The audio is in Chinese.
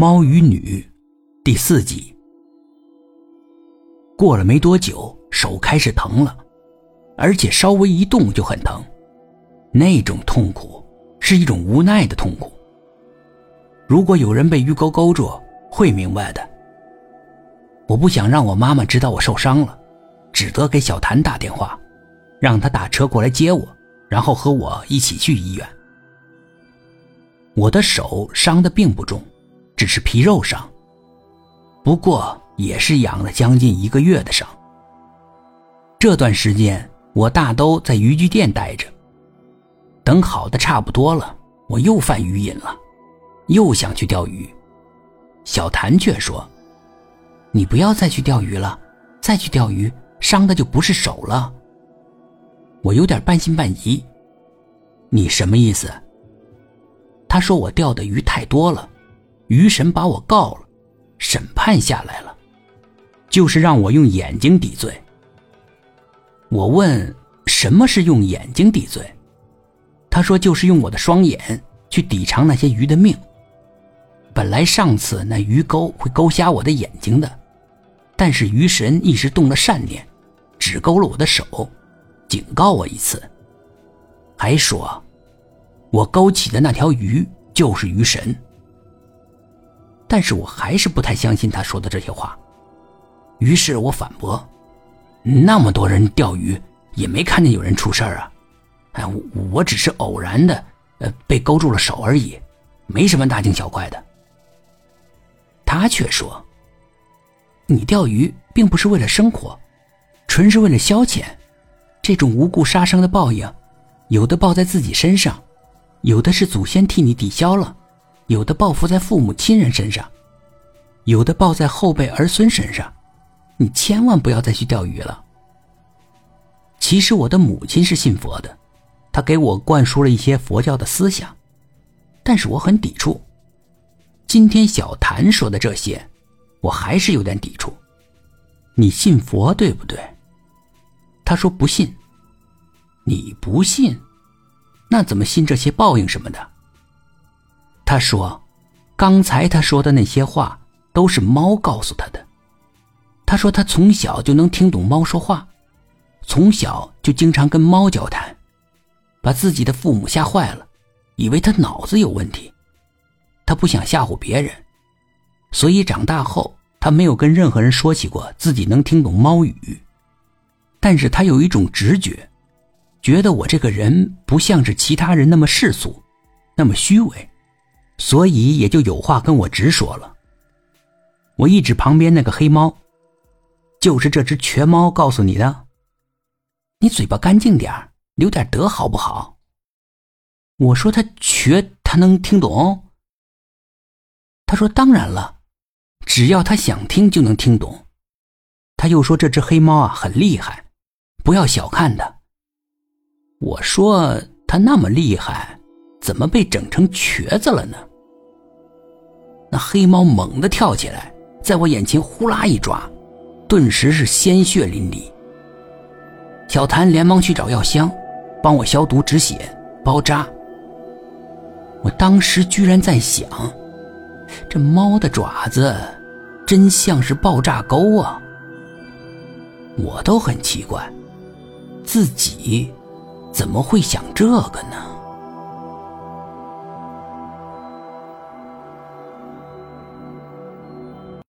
猫与女，第四集。过了没多久，手开始疼了，而且稍微一动就很疼。那种痛苦是一种无奈的痛苦。如果有人被鱼钩勾住，会明白的。我不想让我妈妈知道我受伤了，只得给小谭打电话，让他打车过来接我，然后和我一起去医院。我的手伤的并不重。只是皮肉伤，不过也是养了将近一个月的伤。这段时间我大都在渔具店待着，等好的差不多了，我又犯鱼瘾了，又想去钓鱼。小谭却说：“你不要再去钓鱼了，再去钓鱼伤的就不是手了。”我有点半信半疑。你什么意思？他说我钓的鱼太多了。鱼神把我告了，审判下来了，就是让我用眼睛抵罪。我问什么是用眼睛抵罪，他说就是用我的双眼去抵偿那些鱼的命。本来上次那鱼钩会勾瞎我的眼睛的，但是鱼神一时动了善念，只勾了我的手，警告我一次，还说，我勾起的那条鱼就是鱼神。但是我还是不太相信他说的这些话，于是我反驳：“那么多人钓鱼，也没看见有人出事儿啊！哎，我只是偶然的，呃，被勾住了手而已，没什么大惊小怪的。”他却说：“你钓鱼并不是为了生活，纯是为了消遣，这种无故杀生的报应，有的报在自己身上，有的是祖先替你抵消了。”有的报复在父母亲人身上，有的报在后辈儿孙身上，你千万不要再去钓鱼了。其实我的母亲是信佛的，她给我灌输了一些佛教的思想，但是我很抵触。今天小谭说的这些，我还是有点抵触。你信佛对不对？他说不信。你不信，那怎么信这些报应什么的？他说：“刚才他说的那些话都是猫告诉他的。他说他从小就能听懂猫说话，从小就经常跟猫交谈，把自己的父母吓坏了，以为他脑子有问题。他不想吓唬别人，所以长大后他没有跟任何人说起过自己能听懂猫语。但是他有一种直觉，觉得我这个人不像是其他人那么世俗，那么虚伪。”所以也就有话跟我直说了。我一指旁边那个黑猫，就是这只瘸猫告诉你的。你嘴巴干净点留点德好不好？我说他瘸，他能听懂？他说当然了，只要他想听就能听懂。他又说这只黑猫啊很厉害，不要小看它。我说他那么厉害，怎么被整成瘸子了呢？那黑猫猛地跳起来，在我眼前呼啦一抓，顿时是鲜血淋漓。小谭连忙去找药箱，帮我消毒止血、包扎。我当时居然在想，这猫的爪子真像是爆炸钩啊！我都很奇怪，自己怎么会想这个呢？